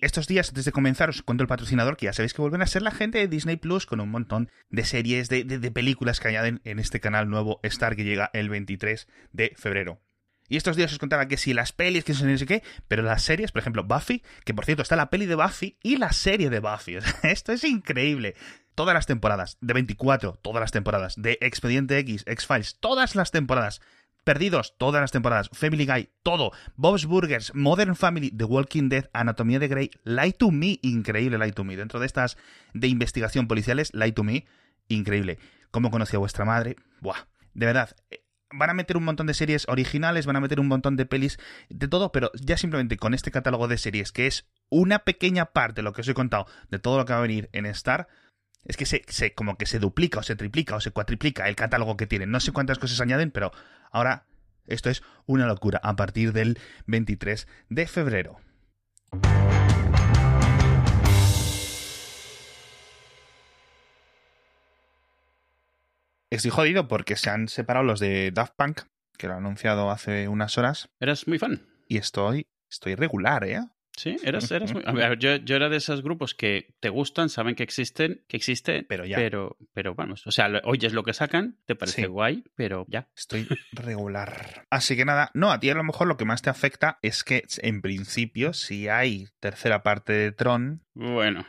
Estos días, antes de comenzar, os cuento el patrocinador, que ya sabéis que vuelven a ser la gente de Disney Plus con un montón de series, de, películas que añaden en este canal nuevo Star que llega el 23 de febrero. Y estos días os contaba que si las pelis, que no sé qué, pero las series, por ejemplo, Buffy, que por cierto está la peli de Buffy y la serie de Buffy. esto es increíble. Todas las temporadas, de 24, todas las temporadas, de Expediente X, X-Files, todas las temporadas. Perdidos, todas las temporadas. Family Guy, todo. Bob's Burgers, Modern Family, The Walking Dead, Anatomía de Grey, Lie to Me, increíble Lie to Me. Dentro de estas de investigación policiales, Lie to Me, increíble. ¿Cómo conocí a vuestra madre? Buah. De verdad, van a meter un montón de series originales, van a meter un montón de pelis, de todo, pero ya simplemente con este catálogo de series, que es una pequeña parte de lo que os he contado, de todo lo que va a venir en Star, es que se, se como que se duplica o se triplica o se cuatriplica el catálogo que tienen. No sé cuántas cosas añaden, pero ahora esto es una locura a partir del 23 de febrero. Estoy jodido porque se han separado los de Daft Punk, que lo han anunciado hace unas horas. ¿Eras muy fan? Y estoy, estoy regular, ¿eh? Sí, eras, eras muy... A ver, yo, yo, era de esos grupos que te gustan, saben que existen, que existe, pero ya. Pero, pero vamos, o sea, oyes lo que sacan, te parece guay, pero ya. Estoy regular. Así que nada, no, a ti a lo mejor lo que más te afecta es que en principio, si hay tercera parte de Tron... Bueno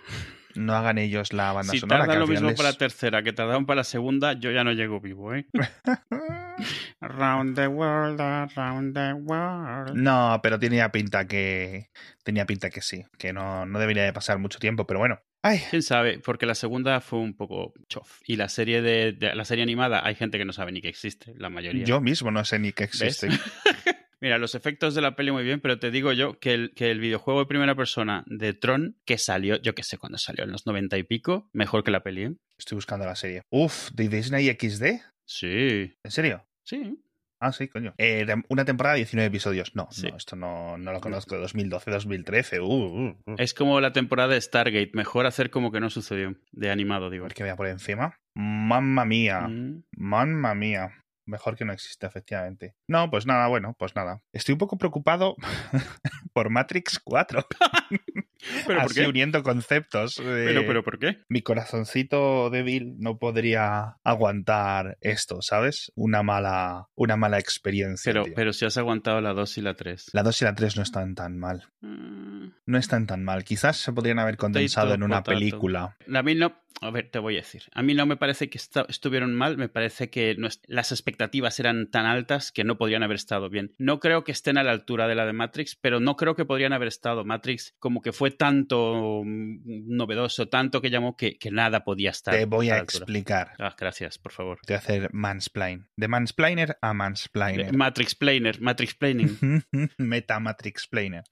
no hagan ellos la banda sonora. Si tardan lo mismo para la tercera que tardaron para la segunda, yo ya no llego vivo, ¿eh? around the world, around the world. No, pero tenía pinta que tenía pinta que sí, que no, no debería de pasar mucho tiempo, pero bueno. Ay. ¿Quién sabe? Porque la segunda fue un poco chof. Y la serie de, la serie animada hay gente que no sabe ni que existe, la mayoría. Yo mismo no sé ni que existe. Mira, los efectos de la peli muy bien, pero te digo yo que el, que el videojuego de primera persona de Tron, que salió, yo qué sé cuándo salió, en los noventa y pico, mejor que la peli. ¿eh? Estoy buscando la serie. Uf, ¿de Disney XD? Sí. ¿En serio? Sí. Ah, sí, coño. Eh, una temporada, 19 episodios. No, no esto no, no, lo conozco. 2012, 2013. Uh, uh, uh. Es como la temporada de Stargate. Mejor hacer como que no sucedió. De animado, digo. A ver que vea por encima. Mamma mía. Mm. Mamma mía. Mejor que no existe, efectivamente. No, pues nada, bueno, pues nada. Estoy un poco preocupado por Matrix 4. ¿Pero Así uniendo conceptos. ¿Pero, ¿Pero por qué? Mi corazoncito débil no podría aguantar esto, ¿sabes? Una mala, una mala experiencia. Pero, pero si has aguantado la 2 y la 3. La 2 y la 3 no están tan mal. Mm. No están tan mal. Quizás se podrían haber condensado en una película. A mí no. A ver, te voy a decir. A mí no me parece que estuvieron mal. Me parece que las expectativas eran tan altas que no podrían haber estado bien. No creo que estén a la altura de la de Matrix, pero no creo que podrían haber estado. Matrix como que fue tanto mm, novedoso, tanto que llamó que, nada podía estar. Te voy a, explicar. Ah, gracias, por favor. Te voy a hacer mansplain. De mansplainer a mansplainer. Matrix plainer, Matrix planning. Meta Matrix plainer.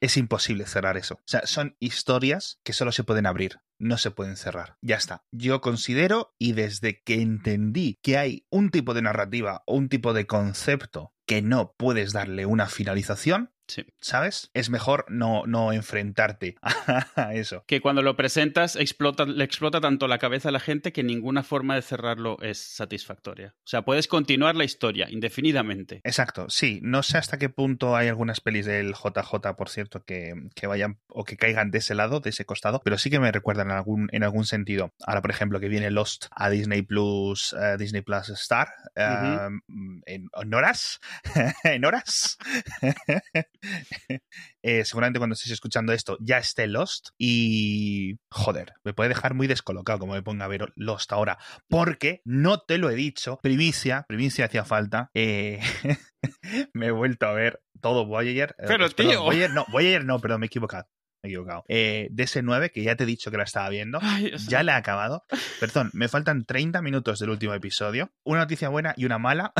Es imposible cerrar eso. O sea, son historias que solo se pueden abrir, no se pueden cerrar. Ya está. Yo considero, y desde que entendí que hay un tipo de narrativa o un tipo de concepto que no puedes darle una finalización, Sí. ¿Sabes? Es mejor no, no enfrentarte a eso. Que cuando lo presentas explota, le explota tanto la cabeza a la gente que ninguna forma de cerrarlo es satisfactoria. O sea, puedes continuar la historia indefinidamente. Exacto, sí. No sé hasta qué punto hay algunas pelis del JJ, por cierto, que, que vayan o que caigan de ese lado, de ese costado, pero sí que me recuerdan en algún, en algún sentido. Ahora, por ejemplo, que viene Lost a Disney Plus, eh, Disney Plus Star, en, en horas, en horas. Eh, seguramente cuando estéis escuchando esto ya esté Lost y joder, me puede dejar muy descolocado como me ponga a ver Lost ahora, porque no te lo he dicho, primicia, primicia hacía falta, eh, me he vuelto a ver todo Voyager. Eh, Pero tío. Voyager, no, Voyager no, perdón, me he equivocado. Me he equivocado. Eh, DS9, que ya te he dicho que la estaba viendo, ya la he acabado. Perdón, me faltan 30 minutos del último episodio. Una noticia buena y una mala.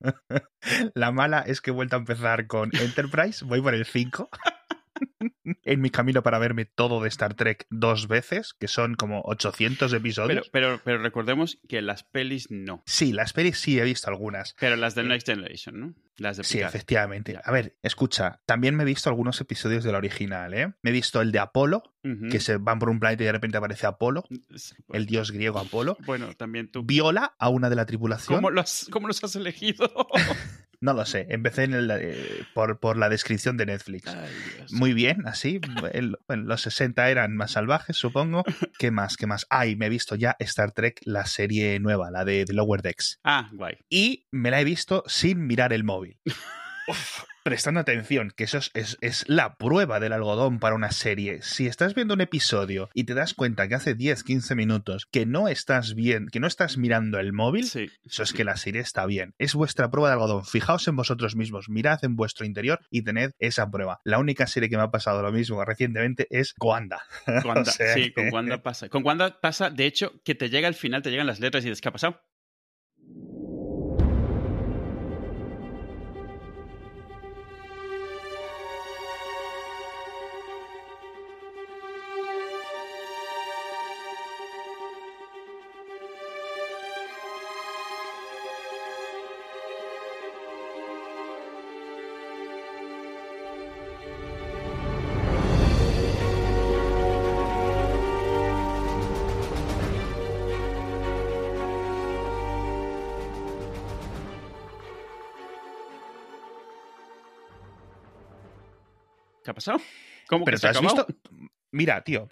La mala es que he vuelto a empezar con Enterprise, voy por el 5. en mi camino para verme todo de Star Trek dos veces, que son como 800 episodios. Pero, pero, recordemos que las pelis no. Sí, las pelis sí he visto algunas. Pero las de eh, Next Generation, ¿no? Las de sí, efectivamente. A ver, escucha, también me he visto algunos episodios de la original, ¿eh? Me he visto el de Apolo, que se van por un planeta y de repente aparece Apolo, el dios griego Apolo. Bueno, también tú. Viola a una de la tripulación. ¿Cómo, los, cómo los has elegido? No lo sé. Empecé en el, eh, por, por, la descripción de Netflix. Muy bien, así. El, los 60 eran más salvajes, supongo. ¿Qué más? ¿Qué más? Ah, y me he visto ya Star Trek, la serie nueva, la de, de Lower Decks. Ah, guay. Y me la he visto sin mirar el móvil. Uf, prestando atención, que eso es, es, la prueba del algodón para una serie. Si estás viendo un episodio y te das cuenta que hace 10, 15 minutos que no estás bien, que no estás mirando el móvil, Sí. eso es que la serie está bien. Es vuestra prueba de algodón. Fijaos en vosotros mismos, mirad en vuestro interior y tened esa prueba. La única serie que me ha pasado lo mismo recientemente es. Wanda, O sea sí, con Wanda pasa. Con Wanda pasa, de hecho, que te llega al final, te llegan las letras y dices, ¿qué ha pasado? Pasado? ¿Cómo Pero que se has acabado? visto. Mira, tío,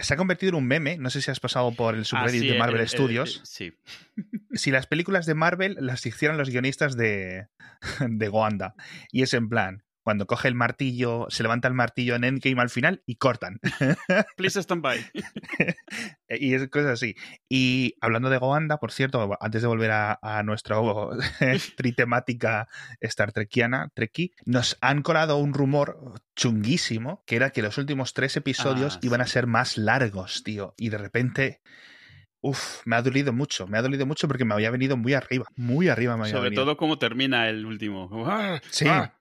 se ha convertido en un meme. No sé si has pasado por el Ah, subreddit sí, de Marvel el- el- Studios. sí. si las películas de Marvel las hicieran los guionistas de, de Wanda. Y es en plan, cuando coge el martillo, se levanta el martillo en Endgame al final y cortan. Please stand by. y es cosas así. Y hablando de Wanda, por cierto, antes de volver a, a nuestra tritemática Star Trekiana, Treki, nos han colado un rumor chunguísimo que era que los últimos tres episodios Ah, iban a ser más largos, tío. Y de repente... Uf, me ha dolido mucho, me ha dolido mucho porque me había venido muy arriba, muy arriba me había Sobre venido. todo cómo termina el último. ¡Ah! Sí. ¡Ah!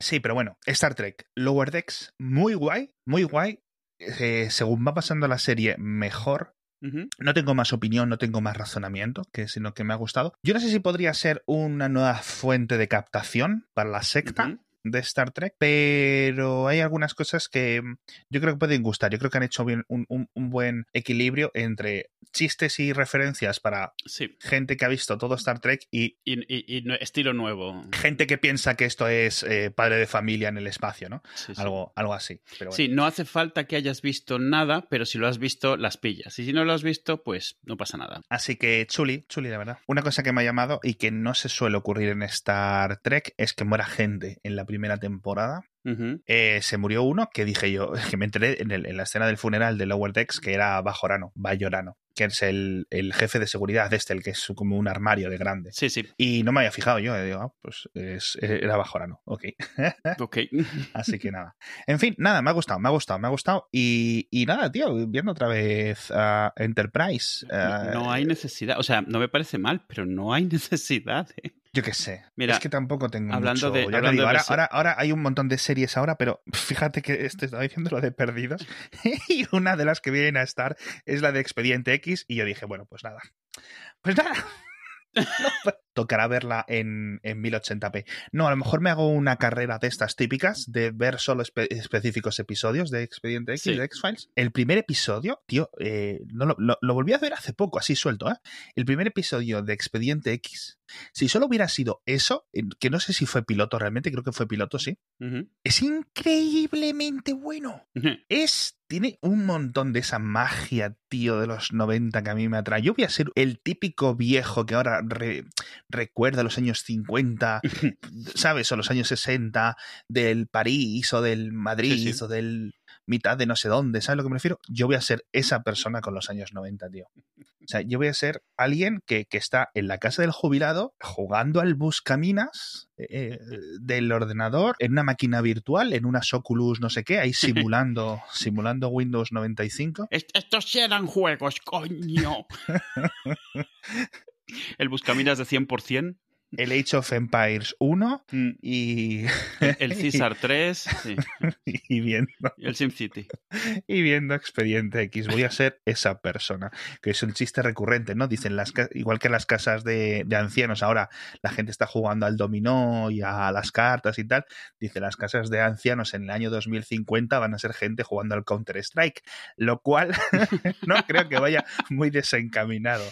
Sí, pero bueno, Star Trek, Lower Decks, muy guay, muy guay. Eh, según va pasando la serie, mejor. No tengo más opinión, no tengo más razonamiento, que sino que me ha gustado. Yo no sé si podría ser una nueva fuente de captación para la secta. De Star Trek, pero hay algunas cosas que mm, yo creo que pueden gustar. Yo creo que han hecho bien un, un- un buen equilibrio entre chistes y referencias para Sí. gente que ha visto todo Star Trek y Y, y- y no- estilo nuevo. gente que piensa que esto es eh, padre de familia en el espacio, ¿no? Sí, sí. Algo, algo así. Pero bueno. Sí, no hace falta que hayas visto nada, pero si lo has visto, las pillas. Y si no lo has visto, pues no pasa nada. Así que chuli, chuli, de verdad. Una cosa que me ha llamado y que no se suele ocurrir en Star Trek es que muera gente en la primera temporada. Eh, se murió uno que dije yo, que me enteré en, el- en la escena del funeral de Lower Decks que era Bajorano, Bayorano, que es el, el jefe de seguridad este, el que es como un armario de grande. Sí, sí. Y no me había fijado yo, eh, digo, ah, pues es- era Bajorano, ok. Ok. Así que nada. En fin, nada, me ha gustado, me ha gustado, me ha gustado. Y, y nada, tío, viendo otra vez a Enterprise. eh, No hay necesidad. O sea, no me parece mal, pero no hay necesidad. ¿eh? Yo qué sé. Mira, es que tampoco tengo hablando mucho. de- ya te hablando digo, de ahora, ahora, ahora hay un montón de series ahora, pero fíjate que este estaba diciendo lo de perdidos. y una de las que vienen a estar es la de Expediente X. Y yo dije, bueno, pues nada. Pues nada. Pues, Tocará verla en, en 1080p. No, a lo mejor me hago una carrera de estas típicas de ver solo espe- específicos episodios de Expediente X, Sí. de X-Files. El primer episodio, tío, eh, no lo, lo- lo volví a ver hace poco, así suelto, ¿eh? El primer episodio de Expediente X, si solo hubiera sido eso, que no sé si fue piloto realmente, creo que fue piloto, sí, es increíblemente bueno. Ujú. Es, tiene un montón de esa magia, tío, de los 90 que a mí me atrae. Yo voy a ser el típico viejo que ahora re- recuerda los años 50, ¿sabes? O los años 60, del París o del Madrid Sí, sí. o del mitad de no sé dónde, ¿sabes a lo que me refiero? Yo voy a ser esa persona con los años 90, tío. O sea, yo voy a ser alguien que, que está en la casa del jubilado jugando al buscaminas eh, del ordenador en una máquina virtual, en una Oculus no sé qué, ahí simulando, simulando Windows 95. Est- Estos eran juegos, coño. El Buscaminas de 100%. El Age of Empires 1 mm, y, El César 3. sí, y viendo y el SimCity. y viendo Expediente X. Voy a ser esa persona. Que es un chiste recurrente, ¿no? Dicen, las igual que las casas de, de ancianos, ahora la gente está jugando al dominó y a las cartas y tal. Dice, las casas de ancianos en el año 2050 van a ser gente jugando al Counter-Strike. Lo cual no creo que vaya muy desencaminado.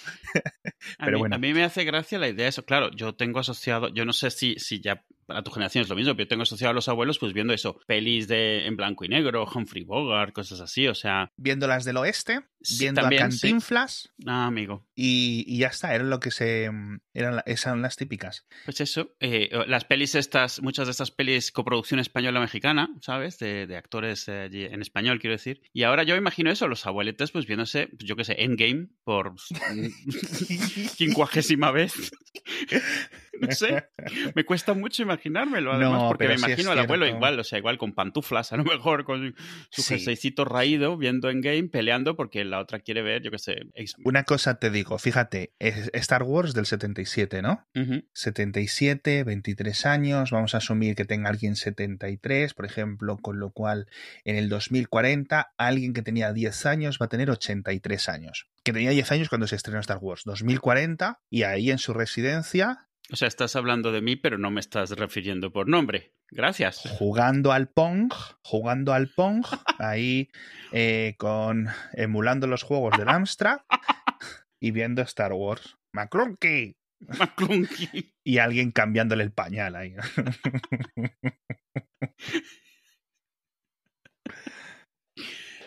Pero mí, bueno. A mí me hace gracia la idea de eso. Claro, yo tengo asociado, yo no sé si, si ya para tu generación es lo mismo, pero yo tengo asociado a los abuelos pues viendo eso, pelis de en blanco y negro, Humphrey Bogart, cosas así, o sea... Viendo las del oeste, Sí, viendo también, a sí. Cantinflas Ah, amigo. y, y ya está, era lo que se... Eran, son las típicas. Pues eso, eh, las pelis estas, muchas de estas pelis coproducción española-mexicana, ¿sabes? De, de actores eh, en español, quiero decir. Y ahora yo imagino eso, los abueletes pues viéndose, pues, yo qué sé, Endgame por quincuagésima vez. no sé, me cuesta mucho imaginármelo, además, No, porque me sí imagino al abuelo igual, o sea, igual con pantuflas, a lo mejor, con su Sí. jerseycito raído, viendo Endgame, peleando porque la otra quiere ver, yo qué sé. Una cosa te digo, fíjate, es Star Wars del 77, ¿no? Ujú. 77, 23 años, vamos a asumir que tenga alguien 73, por ejemplo, con lo cual en el 2040 alguien que tenía 10 años va a tener 83 años. Que tenía 10 años cuando se estrenó Star Wars, 2040, y ahí en su residencia, O sea, estás hablando de mí, pero no me estás refiriendo por nombre. Gracias. jugando al Pong, jugando al Pong, ahí eh, con emulando los juegos del Amstrad y viendo Star Wars. McClunky. McClunky. Y alguien cambiándole el pañal ahí.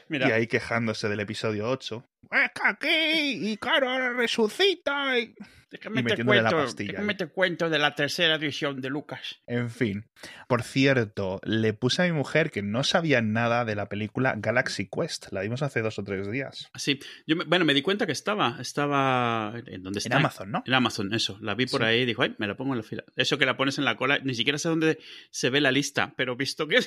Mira, Y ahí quejándose del episodio 8. ¡Es que aquí! ¡Y claro, ahora resucita! y-". déjame y la cuento, pastilla déjame te cuento de la tercera edición de Lucas. En fin. Por cierto, le puse a mi mujer que no sabía nada de la película Galaxy Quest. La vimos hace dos o tres días. Sí, yo bueno, me di cuenta que estaba, estaba en donde En está. Amazon, ¿no? En Amazon, eso. La vi por Sí. ahí y dijo, ay, me la pongo en la fila. Eso que la pones en la cola, ni siquiera sé dónde se ve la lista, pero visto que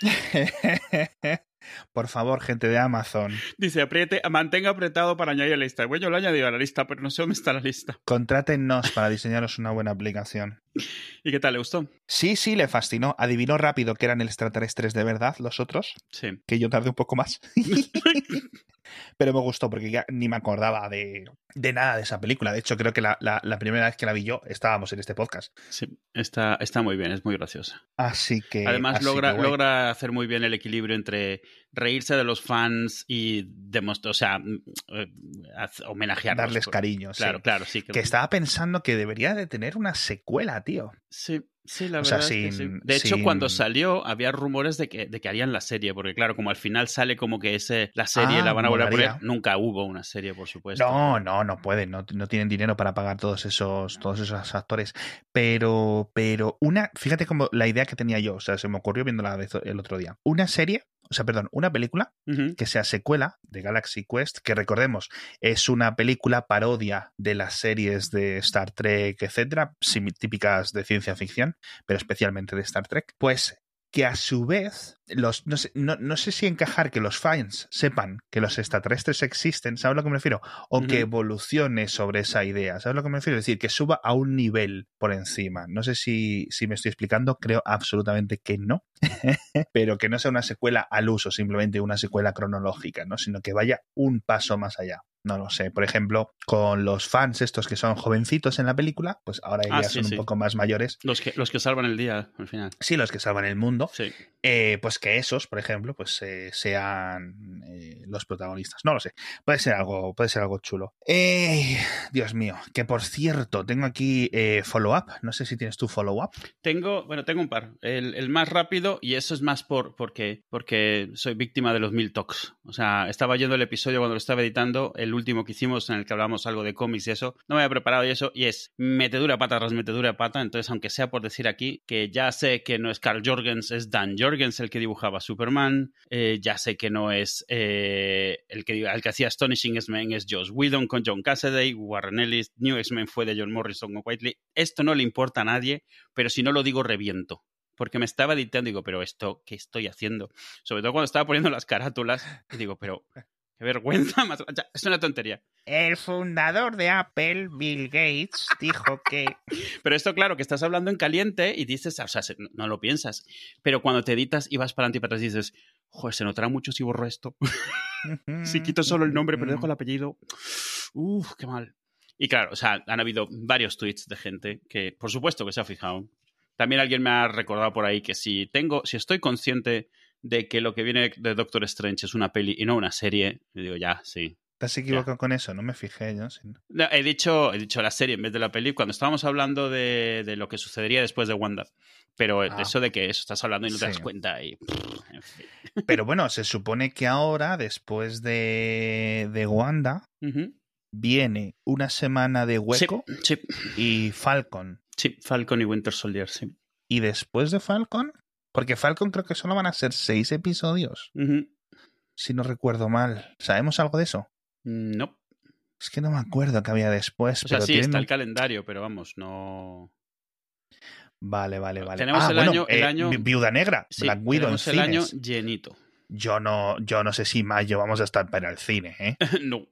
Por favor, gente de Amazon, dice apriete, mantenga apretado para añadir a la lista. Bueno, yo lo he añadido a la lista, pero no sé dónde está la lista. contrátennos para diseñaros una buena aplicación. ¿Y qué tal? ¿Le gustó? Sí, sí, le fascinó. Adivinó rápido que eran extraterrestres de verdad los otros, Sí. que yo tardé un poco más. Pero me gustó porque ya ni me acordaba de, de nada de esa película. De hecho, creo que la, la- la primera vez que la vi yo estábamos en este podcast. Sí, está, está muy bien, es muy graciosa. Así que. Además, así logra, que logra hacer muy bien el equilibrio entre reírse de los fans y demostrar, o sea, mm, eh, homenajearlos. darles Por- cariño. sí. Claro, claro, sí. Que estaba pensando que debería de tener una secuela, tío. Sí, sí, la O sea, verdad es que sí. sin- De hecho, sin- cuando salió, había rumores de que, de que harían la serie, porque claro, como al final sale como que ese, la serie Ah, la van a volver a poner, nunca hubo una serie, por supuesto. No, no, no pueden, no, no tienen dinero para pagar todos esos, todos esos actores. Pero, pero una, fíjate como la idea que tenía yo, o sea, se me ocurrió viéndola el otro día. Una serie, o sea, perdón, una película que sea secuela de Galaxy Quest, que recordemos, es una película parodia de las series de Star Trek, etcétera, típicas de ciencia ficción, pero especialmente de Star Trek. Pues que a su vez, los, no, sé, no, no sé si encajar que los fans sepan que los extraterrestres existen, ¿sabes a lo que me refiero? O que evolucione sobre esa idea, ¿sabes a lo que me refiero? Es decir, que suba a un nivel por encima. No sé si, si me estoy explicando, creo absolutamente que no, pero que no sea una secuela al uso, simplemente una secuela cronológica, ¿no? Sino que vaya un paso más allá. No lo sé. Por ejemplo, con los fans estos que son jovencitos en la película, pues ahora Ah, ya sí, son sí. un poco más mayores. Los, que, los que salvan el día al final. Sí, los que salvan el mundo, Sí. eh, pues que esos, por ejemplo, pues eh, sean eh, los protagonistas. No lo sé. Puede ser algo, puede ser algo chulo. Eh, Dios mío, que por cierto, tengo aquí follow-up. No sé si tienes tu follow-up. Tengo, bueno, tengo un par. El, el más rápido, y eso es más por porque, porque soy víctima de los mil talks. O sea, estaba yendo el episodio cuando lo estaba editando, el último que hicimos en el que hablamos algo de cómics y eso. No me había preparado y eso, y es metedura pata tras metedura pata. Entonces, aunque sea por decir aquí que ya sé que no es Carl Jorgens, es Dan Jorgens el que dibujaba Superman. eh, ya sé que no es eh, el, que, el que hacía Astonishing X-Men, es Josh Whedon con John Cassaday, Warren Ellis, New X-Men fue de John Morrison con Whiteley. Esto no le importa a nadie, pero si no lo digo, reviento. Porque me estaba editando digo, pero esto, ¿qué estoy haciendo? Sobre todo cuando estaba poniendo las carátulas, y digo, pero qué vergüenza más. Ya, Es una tontería. El fundador de Apple, Bill Gates, dijo que. Pero esto, claro, que estás hablando en caliente y dices, o sea, se- no, no lo piensas. Pero cuando te editas y vas para adelante y para atrás dices, joder, se notará mucho si borro esto. si quito solo el nombre, pero dejo el apellido. Uf, qué mal. Y claro, o sea, han habido varios tweets de gente que, por supuesto, que se ha fijado. También alguien me ha recordado por ahí que si tengo, si estoy consciente de que lo que viene de Doctor Strange es una peli y no una serie, yo digo, ya, sí. ¿Te has equivocado con eso? No me fijé yo. No, he, dicho, he dicho la serie en vez de la peli cuando estábamos hablando de, de lo que sucedería después de Wanda. Pero Ah. eso de que eso estás hablando y no te das cuenta y... Pero bueno, se supone que ahora, después de, de Wanda, viene una semana de hueco Sí, sí, y Falcon. sí, Falcon y Winter Soldier, sí. Y después de Falcon, porque Falcon creo que solo van a ser seis episodios, si no recuerdo mal. ¿Sabemos algo de eso? No. Es que no me acuerdo que había después. O sea, pero sí, tienen está el calendario, pero vamos, no... Vale, vale, vale. Tenemos Ah, el bueno, año- el eh, año- Vi- Viuda Negra, Sí, Black Widow en tenemos el año llenito. Yo no, yo no sé si mayo vamos a estar para el cine, ¿eh? no.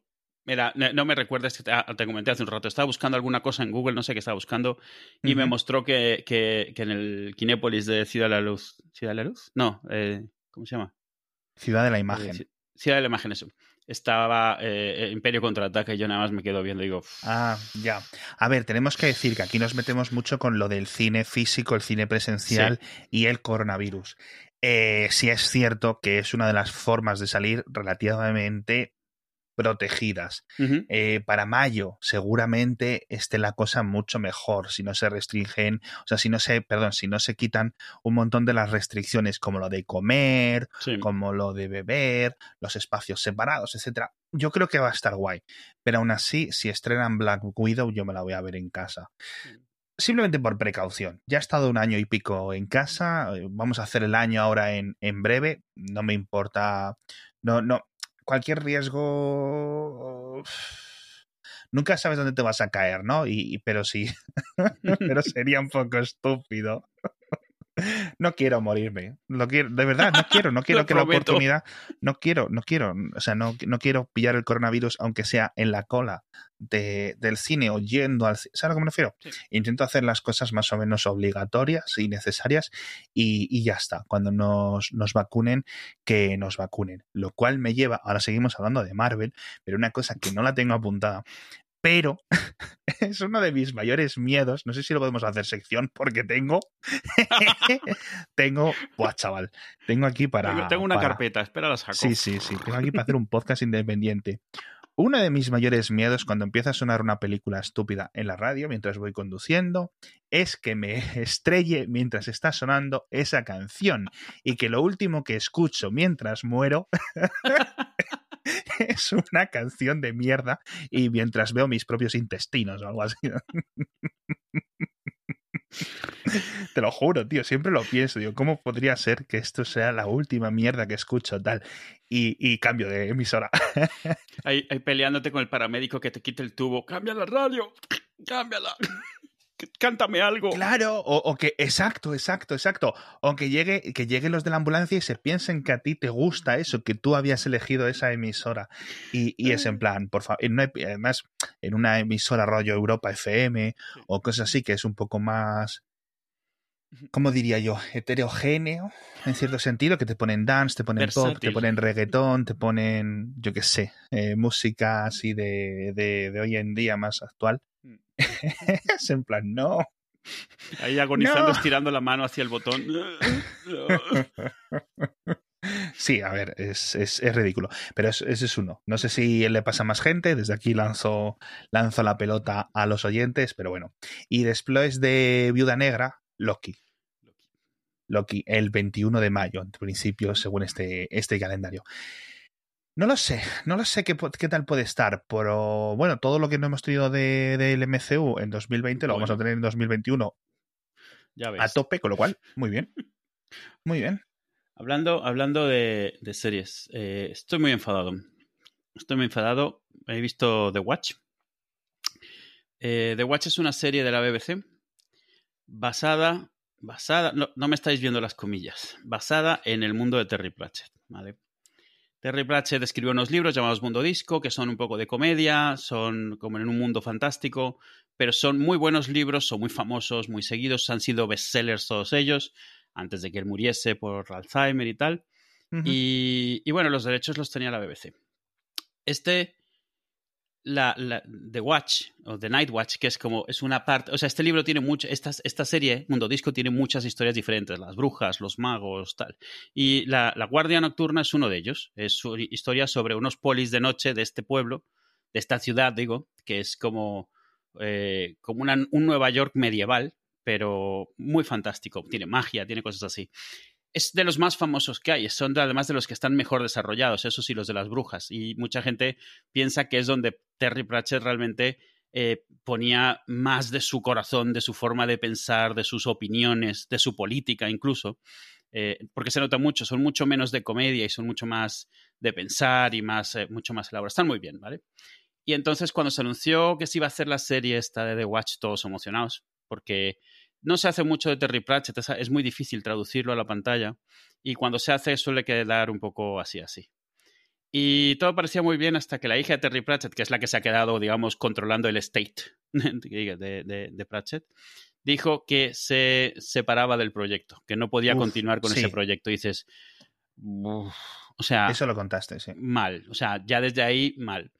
Mira, no no me recuerdas que te, ah, te comenté hace un rato. Estaba buscando alguna cosa en Google, no sé qué estaba buscando, y me mostró que, que, que en el Kinépolis de Ciudad de la Luz. ¿Ciudad de la Luz? No, eh, ¿cómo se llama? Ciudad de la Eh, imagen. Ci- Ciudad de la Imagen, eso. Estaba eh, Imperio contraataca y yo nada más me quedo viendo y digo. Ah, ya. A ver, tenemos que decir que aquí nos metemos mucho con lo del cine físico, el cine presencial y el coronavirus. Eh, sí es cierto que es una de las formas de salir relativamente protegidas. Eh, para mayo seguramente esté la cosa mucho mejor si no se restringen, o sea, si no se, perdón, si no se quitan un montón de las restricciones como lo de comer, Sí. como lo de beber, los espacios separados, etcétera. Yo creo que va a estar guay. Pero aún así, si estrenan Black Widow, yo me la voy a ver en casa. Simplemente por precaución. Ya he estado un año y pico en casa. eh, Vamos a hacer el año ahora en, en breve. No me importa. No, no. Cualquier riesgo. Nunca sabes dónde te vas a caer, ¿no? Y, y- pero sí. pero sería un poco estúpido. No quiero morirme. Lo quiero, de verdad, no quiero, no quiero que la oportunidad. No quiero, no quiero. O sea, no, no quiero pillar el coronavirus, aunque sea en la cola de, del cine o yendo al cine. ¿Sabes a lo que me refiero? Sí. Intento hacer las cosas más o menos obligatorias y necesarias y, y ya está. Cuando nos, nos vacunen, que nos vacunen. Lo cual me lleva, ahora seguimos hablando de Marvel, pero una cosa que no la tengo apuntada, pero es uno de mis mayores miedos. No sé si lo podemos hacer sección porque tengo. tengo. Buah, chaval. Tengo aquí para. tengo, tengo una para- carpeta, espera la saco. Sí, sí, sí. Tengo aquí para hacer un podcast independiente. Uno de mis mayores miedos cuando empieza a sonar una película estúpida en la radio mientras voy conduciendo es que me estrelle mientras está sonando esa canción y que lo último que escucho mientras muero es una canción de mierda y mientras veo mis propios intestinos o algo así. Te lo juro, tío, siempre lo pienso. Digo, ¿cómo podría ser que esto sea la última mierda que escucho tal? Y, cambio de emisora. Ahí, peleándote con el paramédico que te quite el tubo. ¡Cambia la radio! ¡Cámbiala! ¡Cántame algo! Claro, o, o que, exacto, exacto, exacto. O que llegue, que lleguen los de la ambulancia y se piensen que a ti te gusta eso, que tú habías elegido esa emisora. Y, y es en plan, por favor, además, en una emisora rollo Europa FM o cosas así, que es un poco más, ¿cómo diría yo? Heterogéneo, en cierto sentido, que te ponen dance, te ponen pop, te ponen reggaetón, te ponen, yo qué sé, eh, música así de, de, de hoy en día más actual. Es en plan, no. Ahí agonizando, No. estirando la mano hacia el botón. Sí, a ver, es, es, es ridículo. Pero es- ese es uno. No sé si le pasa a más gente. Desde aquí lanzo, lanzo la pelota a los oyentes, pero bueno. Y después de Viuda Negra, Loki. Loki, el 21 de mayo, en principio, según este, este calendario. No lo sé, no lo sé qué, tal puede estar, pero bueno, todo lo que no hemos tenido de- del MCU en 2020 lo vamos a tener en 2021 ya ves. a tope, con lo cual, muy bien. Muy bien. Hablando, hablando de, de series, eh, estoy muy enfadado. Estoy muy enfadado. He visto The Watch. Eh, The Watch es una serie de la BBC basada, basada, no, no me estáis viendo las comillas, basada en el mundo de Terry Pratchett, ¿vale? Terry Pratchett escribió unos libros llamados Mundo Disco, que son un poco de comedia, son como en un mundo fantástico, pero son muy buenos libros, son muy famosos, muy seguidos, han sido bestsellers todos ellos, antes de que él muriese por Alzheimer y tal. Y, y bueno, los derechos los tenía la BBC. Este la, The Watch o The Night Watch, que es como, es una parte, o sea, este libro tiene mucho, esta, esta serie, Mundo Disco, tiene muchas historias diferentes, las brujas, los magos, tal. Y la, Guardia Nocturna es uno de ellos, es su historia sobre unos polis de noche de este pueblo, de esta ciudad, digo, que es como, eh, como un Nueva York medieval, pero muy fantástico, tiene magia, tiene cosas así es de los más famosos que hay, son además de los que están mejor desarrollados, eso sí, los de las brujas. Y mucha gente piensa que es donde Terry Pratchett realmente eh, ponía más de su corazón, de su forma de pensar, de sus opiniones, de su política incluso, eh, porque se nota mucho, son mucho menos de comedia y son mucho más de pensar y más, eh, mucho más elaborados. Están muy bien, ¿vale? Y entonces cuando se anunció que se iba a hacer la serie esta de The Watch, todos emocionados, porque no se hace mucho de Terry Pratchett, es muy difícil traducirlo a la pantalla y cuando se hace suele quedar un poco así, así. Y todo parecía muy bien hasta que la hija de Terry Pratchett, que es la que se ha quedado, digamos, controlando el estate de, Pratchett, dijo que se separaba del proyecto, que no podía continuar con ese proyecto. Y dices, o sea... Eso lo contaste, sí. Mal, o sea, ya desde ahí, mal.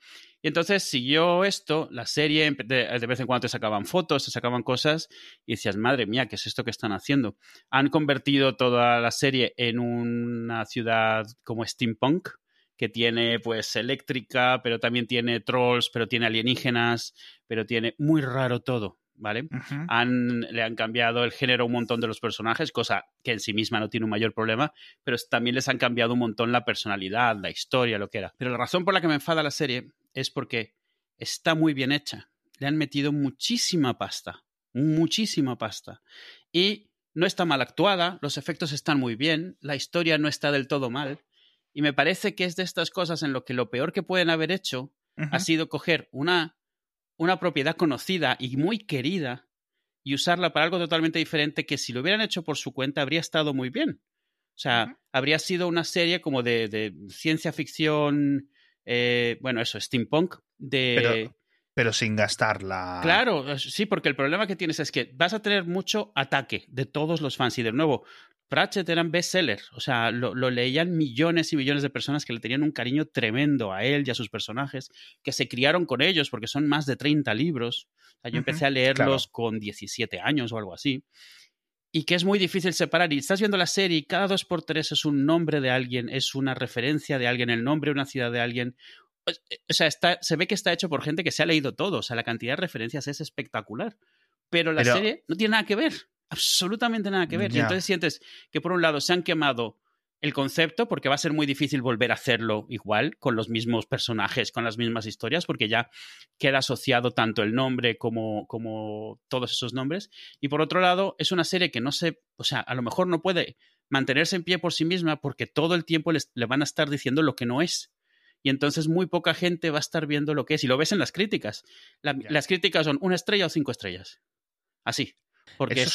Y entonces siguió esto, la serie, de, vez en cuando te sacaban fotos, te sacaban cosas y decías, madre mía, ¿qué es esto que están haciendo? Han convertido toda la serie en una ciudad como steampunk, que tiene pues eléctrica, pero también tiene trolls, pero tiene alienígenas, pero tiene muy raro todo. ¿vale? han, le han cambiado el género a un montón de los personajes, cosa que en sí misma no tiene un mayor problema, pero también les han cambiado un montón la personalidad, la historia, lo que era. Pero la razón por la que me enfada la serie es porque está muy bien hecha. Le han metido muchísima pasta, muchísima pasta. Y no está mal actuada, los efectos están muy bien, la historia no está del todo mal. Y me parece que es de estas cosas en lo que lo peor que pueden haber hecho ha sido coger una una propiedad conocida y muy querida y usarla para algo totalmente diferente que si lo hubieran hecho por su cuenta habría estado muy bien. O sea, habría sido una serie como de, ciencia ficción, eh, bueno, eso, steampunk, de... Pero, pero sin gastarla. Claro, sí, porque el problema que tienes es que vas a tener mucho ataque de todos los fans y de nuevo, Pratchett eran bestseller, o sea, lo, leían millones y millones de personas que le tenían un cariño tremendo a él y a sus personajes, que se criaron con ellos porque son más de 30 libros. O sea, yo empecé a leerlos con 17 años o algo así. Y que es muy difícil separar. Y estás viendo la serie y cada dos por tres es un nombre de alguien, es una referencia de alguien, el nombre de una ciudad de alguien. O sea, está, se ve que está hecho por gente que se ha leído todo. O sea, la cantidad de referencias es espectacular. Pero la serie no tiene nada que ver absolutamente nada que ver. Y entonces sientes que por un lado se han quemado el concepto porque va a ser muy difícil volver a hacerlo igual con los mismos personajes, con las mismas historias, porque ya queda asociado tanto el nombre como, como todos esos nombres. Y por otro lado, es una serie que no se, o sea, a lo mejor no puede mantenerse en pie por sí misma porque todo el tiempo le van a estar diciendo lo que no es. Y entonces muy poca gente va a estar viendo lo que es. Y lo ves en las críticas. las críticas son una estrella o cinco estrellas. Así. Porque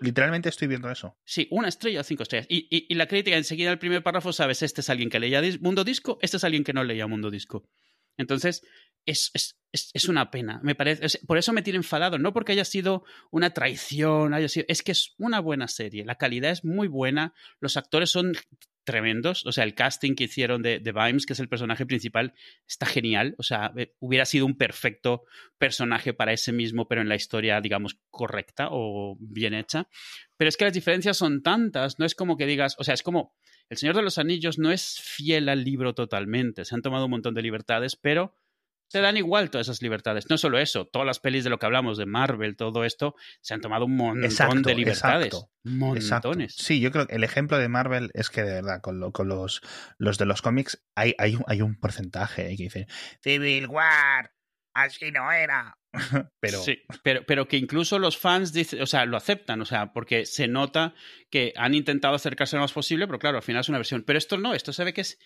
literalmente estoy viendo eso. Sí, una estrella o cinco estrellas. Y, la crítica, enseguida el primer párrafo, sabes, este es alguien que leía Mundo Disco, este es alguien que no leía Mundo Disco. Entonces, es, es, es, una pena. Me parece, por eso me tiene enfadado, no porque haya sido una traición, haya sido, es que es una buena serie. La calidad es muy buena, los actores son tremendos. O sea, el casting que hicieron de, de Vimes, que es el personaje principal, está genial. O sea, eh, hubiera sido un perfecto personaje para ese mismo, pero en la historia, digamos, correcta o bien hecha. Pero es que las diferencias son tantas, no es como que digas, o sea, es como El Señor de los Anillos no es fiel al libro totalmente. Se han tomado un montón de libertades, pero te dan igual todas esas libertades. No solo eso, todas las pelis de lo que hablamos de Marvel, todo esto, se han tomado un montón de libertades. Montones. Sí, yo creo que el ejemplo de Marvel es que de verdad, con, con los, los de los cómics, hay, hay, hay un porcentaje que dice Civil War, así no era. pero... Sí, pero, pero que incluso los fans dicen, o sea, lo aceptan, o sea, porque se nota que han intentado acercarse lo más posible, pero claro, al final es una versión. Pero esto no, esto se ve que es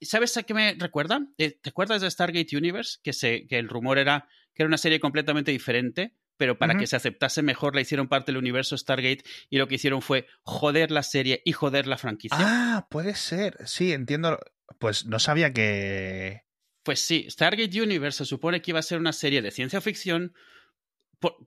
¿Sabes a qué me recuerda? Eh, ¿Te acuerdas de Stargate Universe? Que, se, que el rumor era que era una serie completamente diferente, pero para que se aceptase mejor la hicieron parte del universo Stargate y lo que hicieron fue joder la serie y joder la franquicia. Ah, puede ser. Sí, entiendo. Pues no sabía que... Pues sí, Stargate Universe se supone que iba a ser una serie de ciencia ficción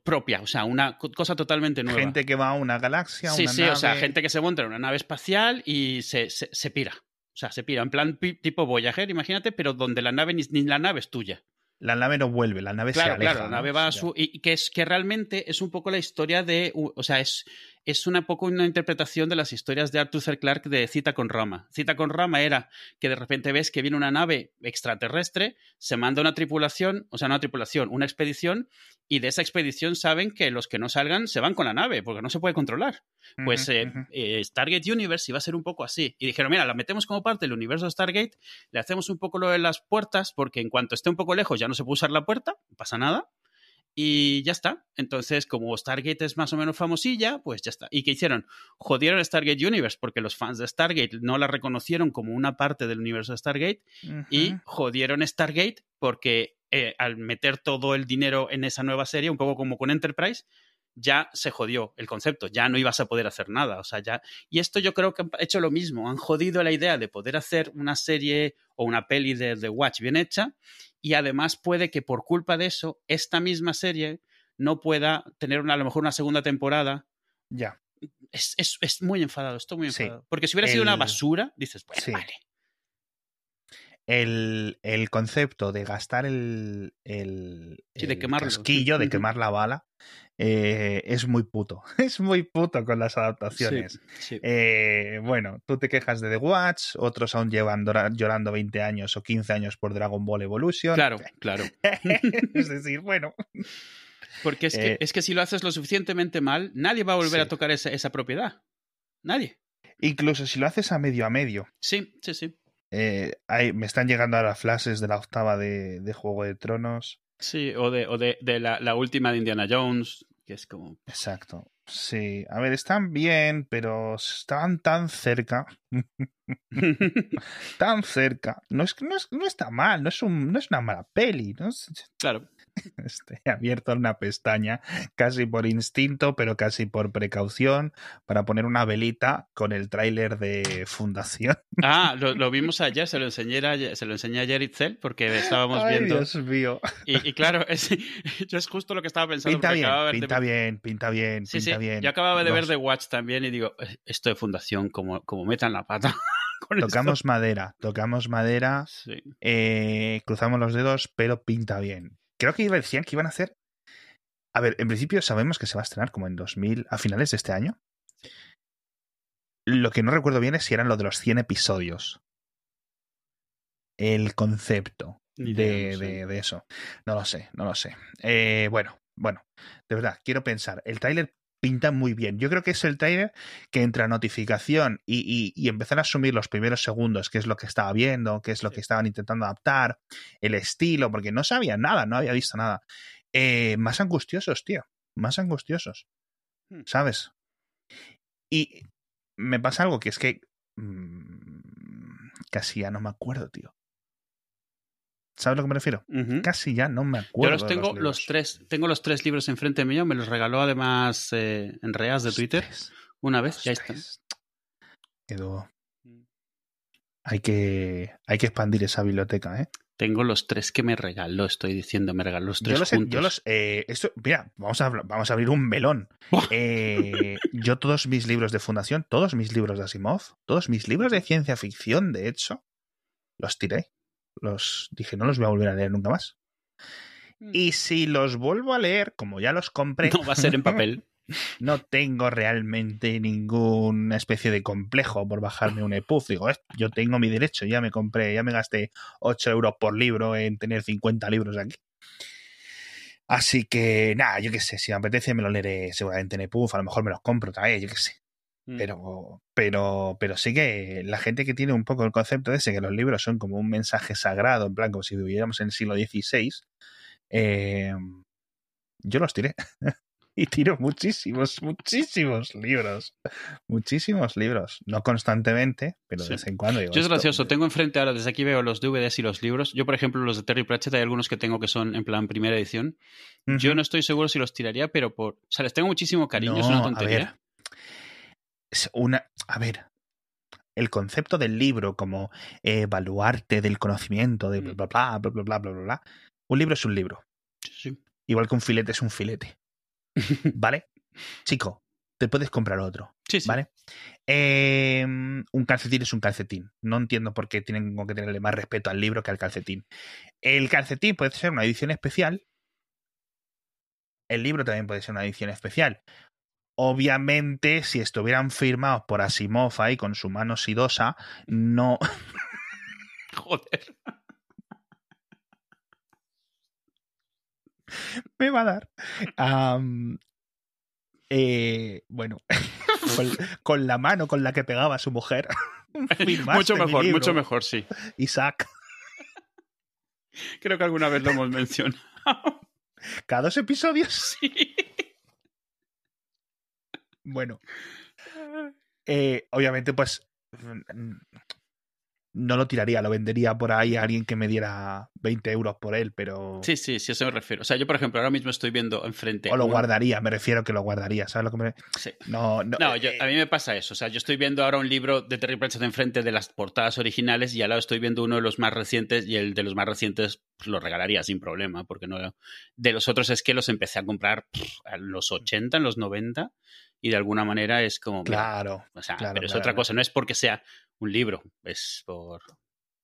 propia, o sea, una cosa totalmente nueva. Gente que va a una galaxia, sí, una sí, o sea, gente que se monta en una nave espacial y se, se pira. O sea, se pira en plan tipo Voyager, imagínate, pero donde la nave ni, la nave es tuya. La nave no vuelve, la nave claro, se aleja. Claro, la nave ¿no? va a su. Y, y que es que realmente es un poco la historia de. O sea, es, es una poco una interpretación de las historias de Arthur C. Clarke de Cita con Rama. Cita con Rama era que de repente ves que viene una nave extraterrestre, se manda una tripulación, o sea, no una tripulación, una expedición, y de esa expedición saben que los que no salgan se van con la nave, porque no se puede controlar. Pues Ujú, eh, ujú. eh, Stargate Universe iba a ser un poco así. Y dijeron, mira, la metemos como parte del universo de Stargate, le hacemos un poco lo de las puertas, porque en cuanto esté un poco lejos ya no se puede usar la puerta, no pasa nada. Y ya está. Entonces, como Stargate es más o menos famosilla, pues ya está. ¿Y qué hicieron? Jodieron Stargate Universe, porque los fans de Stargate no la reconocieron como una parte del universo de Stargate y jodieron Stargate porque eh, al meter todo el dinero en esa nueva serie, un poco como con Enterprise, ya se jodió el concepto, ya no ibas a poder hacer nada, o sea, ya y esto yo creo que han hecho lo mismo, han jodido la idea de poder hacer una serie o una peli de The Watch bien hecha y además puede que por culpa de eso esta misma serie no pueda tener una, a lo mejor una segunda temporada. Ya. Es, es- es muy enfadado, estoy muy Sí. enfadado. Porque si hubiera sido una basura, dices, bueno, Sí. vale. El, el concepto de gastar el, el, Sí, de el quemarlo, casquillo, sí. de quemar la bala, eh, es muy puto. Es muy puto con las adaptaciones. Sí, sí. Eh, bueno, tú te quejas de The Watch, otros aún llevan llorando 20 años o 15 años por Dragon Ball Evolution. Claro, claro. es decir, bueno, Porque es que, Eh, es que si lo haces lo suficientemente mal, nadie va a volver Sí. a tocar esa, esa propiedad. Nadie. incluso si lo haces a medio a medio. Sí, sí, sí. eh, hay- me están llegando ahora flashes de la octava de, de Juego de Tronos. Sí, o de, o de, de la, la última de Indiana Jones, que es como. Exacto. Sí, a ver, están bien, pero estaban tan cerca, tan cerca. No es no, es- no está mal, no es, un, no es una mala peli. ¿no? Es- claro. Este, abierto una pestaña casi por instinto, pero casi por precaución, para poner una velita con el tráiler de Fundación. Ah, lo, lo vimos ayer, se lo enseñé ayer, se lo enseñé ayer Itzel, porque estábamos Ay, viendo. Dios mío. Y, y claro, es, yo es justo lo que estaba pensando. Pinta bien, de pinta de- bien, pinta bien, Sí, pinta sí. bien. Yo acababa de ver The Watch también y digo, "Eh, esto de Fundación, como, como metan la pata. con esto". Tocamos madera, tocamos madera, Sí. eh, cruzamos los dedos, pero pinta bien. Creo que iba- decían que iban a hacer. A ver, en principio sabemos que se va a estrenar como en 2000, a finales de este año. Lo que no recuerdo bien es si eran lo de los 100 episodios. El concepto de- de eso. No lo sé, no lo sé. Eh, bueno, bueno, de verdad, quiero pensar. El tráiler pinta muy bien. Yo creo que es el tráiler que entre notificación y, y- y empezar a asumir los primeros segundos, qué es lo que estaba viendo, qué es lo que estaban intentando adaptar, el estilo, porque no sabía nada, no había visto nada. Eh, más angustiosos, tío. Más angustiosos. Hmm. ¿Sabes? Y me pasa algo que es que mm, casi ya no me acuerdo, tío. ¿Sabes a lo que me refiero? Casi ya no me Yo acuerdo. los de tengo los, los, tres, tengo los tres libros enfrente mío, me los regaló además eh, en Reas de Los Twitter tres, una vez, los ya están. Edu, Mm. hay que, hay que expandir esa biblioteca, ¿eh? Tengo los tres que me regaló, estoy diciendo, me regaló los tres Yo los, juntos. yo los eh, esto, mira, vamos a, vamos a abrir un melón. Eh, yo todos mis libros de fundación, todos mis libros de Asimov, todos mis libros de ciencia ficción, de hecho, los tiré. Los dije, no los voy a volver a leer nunca más. Mm. Y si los vuelvo a leer, como ya los compré, No va a ser en papel. no tengo realmente ninguna especie de complejo por bajarme un EPUB. Digo, "Eh, yo tengo mi derecho, ya me compré, ya me gasté 8 euros por libro en tener 50 libros aquí. Así que, nada, yo qué sé, si me apetece me lo leeré seguramente en EPUB, a lo mejor me los compro otra vez, yo qué sé. Mm. Pero, pero, pero sí que la gente que tiene un poco el concepto de ese, que los libros son como un mensaje sagrado, en plan, como si viviéramos en el siglo XVI, eh, yo los tiré. y tiro muchísimos, muchísimos libros. Muchísimos libros. No constantemente, pero de vez en cuando. Digo, Yo es esto- gracioso, tengo enfrente ahora, desde aquí veo los DVDs y los libros. Yo, por ejemplo, los de Terry Pratchett, hay algunos que tengo que son en plan primera edición. Yo no estoy seguro si los tiraría, pero por. O sea, les tengo muchísimo cariño, es una a tontería. ver. Una. A ver. El concepto del libro como eh, baluarte del conocimiento, de bla Mm. bla bla bla bla bla bla bla. bla. Un libro es un libro. Sí, sí. Igual que un filete es un filete. ¿Vale? Chico, te puedes comprar otro. Sí, sí. ¿Vale? Eh, un calcetín es un calcetín. No entiendo por qué tienen que tenerle más respeto al libro que al calcetín. El calcetín puede ser una edición especial. El libro también puede ser una edición especial. Obviamente, si estuvieran firmados por Asimov ahí con su mano sidosa, no. Joder. Me va a dar. Eh, bueno, con, con la mano con la que pegaba a su mujer. mucho mejor, mucho mejor, sí. Isaac. Creo que alguna vez lo hemos mencionado. Cada dos episodios. Sí. Bueno, eh, obviamente, pues no lo tiraría, lo vendería por ahí a alguien que me diera 20 euros por él, pero. Sí, sí, sí, a eso me refiero. O sea, yo, por ejemplo, ahora mismo estoy viendo enfrente. O lo un- guardaría, me refiero que lo guardaría, ¿sabes lo que me.? Sí. No, no. No, yo- eh, a mí me pasa eso. O sea, yo estoy viendo ahora un libro de Terry Pratchett enfrente de las portadas originales y al lado estoy viendo uno de los más recientes y el de los más recientes pues, lo regalaría sin problema, porque no. De los otros es que los empecé a comprar pff, a los 80, en los 90 y de alguna manera es como. mira, Claro. o sea, claro, pero es claro, otra cosa. No es porque sea un libro, es por.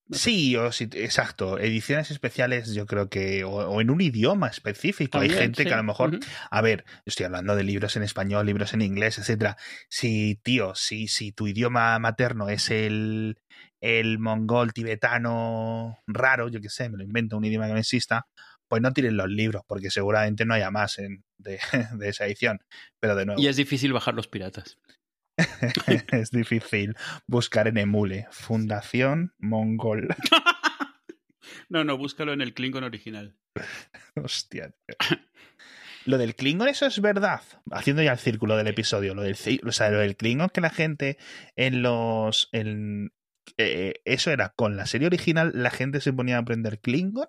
Sí, o sí, exacto. Ediciones especiales, yo creo que. O, o en un idioma específico. Hay gente sí. que a lo mejor. A ver, estoy hablando de libros en español, libros en inglés, etcétera. Si, tío, si, si tu idioma materno es el, el mongol tibetano raro, yo qué sé, me lo invento, un idioma que no exista, pues no tiren los libros, porque seguramente no haya más en- de, de esa edición. Pero de nuevo, Y es difícil bajar los piratas. es difícil buscar en Emule. Fundación Mongol. No, no, búscalo en el Klingon original. Hostia. tío. Lo del Klingon, eso es verdad. Haciendo ya el círculo del episodio. Lo del, o sea, lo del Klingon que la gente en los. En, eh, eso era con la serie original, la gente se ponía a aprender Klingon.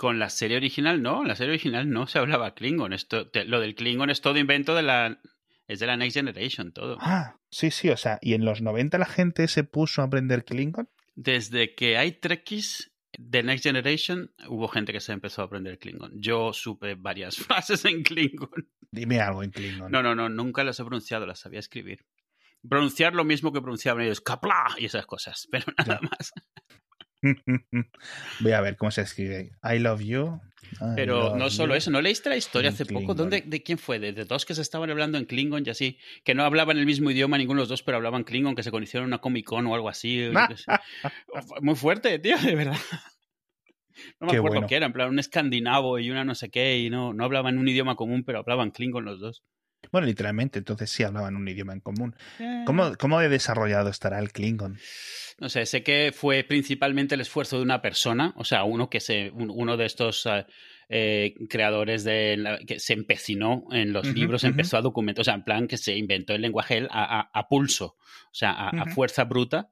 Con la serie original no, en la serie original no se hablaba Klingon. Esto, te- lo del Klingon es todo invento de la. Es de la Next Generation, todo. Ah, sí, sí, o sea, y en los 90 la gente se puso a aprender Klingon. Desde que hay Trekkies de Next Generation, hubo gente que se empezó a aprender Klingon. Yo supe varias frases en Klingon. Dime algo en Klingon. No, no, no, nunca las he pronunciado, las sabía escribir. Pronunciar lo mismo que pronunciaban ellos, kapla y esas cosas, pero nada Ya. más. Voy a ver cómo se escribe. I love you. I Pero love no solo you. eso, ¿no leíste la historia en hace poco? ¿Dónde, ¿De quién fue? ¿De, de dos que se estaban hablando en Klingon y así? Que no hablaban el mismo idioma ninguno de los dos, pero hablaban Klingon, que se conocieron en una Comic Con o algo así. Muy fuerte, tío, de verdad. No me Qué acuerdo bueno. qué era, en plan un escandinavo y una no sé qué, y no, no hablaban un idioma común, pero hablaban Klingon los dos. Bueno, literalmente, entonces sí hablaban un idioma en común. Eh, ¿Cómo, cómo de desarrollado estará el Klingon? No sé, sé que fue principalmente el esfuerzo de una persona, o sea, uno que se, un- uno de estos eh, eh, creadores de la- que se empecinó en los libros, empezó a documentar, o sea, en plan que se inventó el lenguaje a, a- a pulso, o sea, a, a fuerza bruta.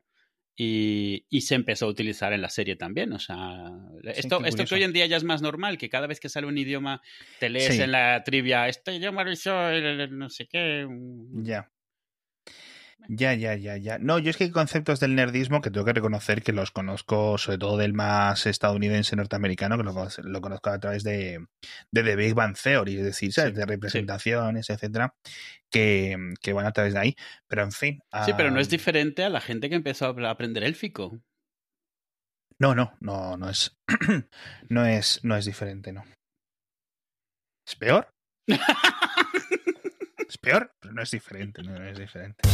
Y, y se empezó a utilizar en la serie también. O sea, esto, esto que hoy en día ya es más normal, que cada vez que sale un idioma te lees Sí. en la trivia, este idioma lo hizo el- el no sé qué. Ya. Ya, ya, ya, ya. No, yo es que hay conceptos del nerdismo que tengo que reconocer que los conozco, sobre todo del más estadounidense norteamericano, que lo, conozco a través de, de The Big Bang Theory, es decir, ¿sabes? Sí, de representaciones, etcétera, que, que van a través de ahí. Pero en fin. Sí, pero no es diferente a la gente que empezó a aprender élfico. No, no, no, no es. no es, no es diferente, no. ¿Es peor? peor, pero no es diferente, no, no es diferente.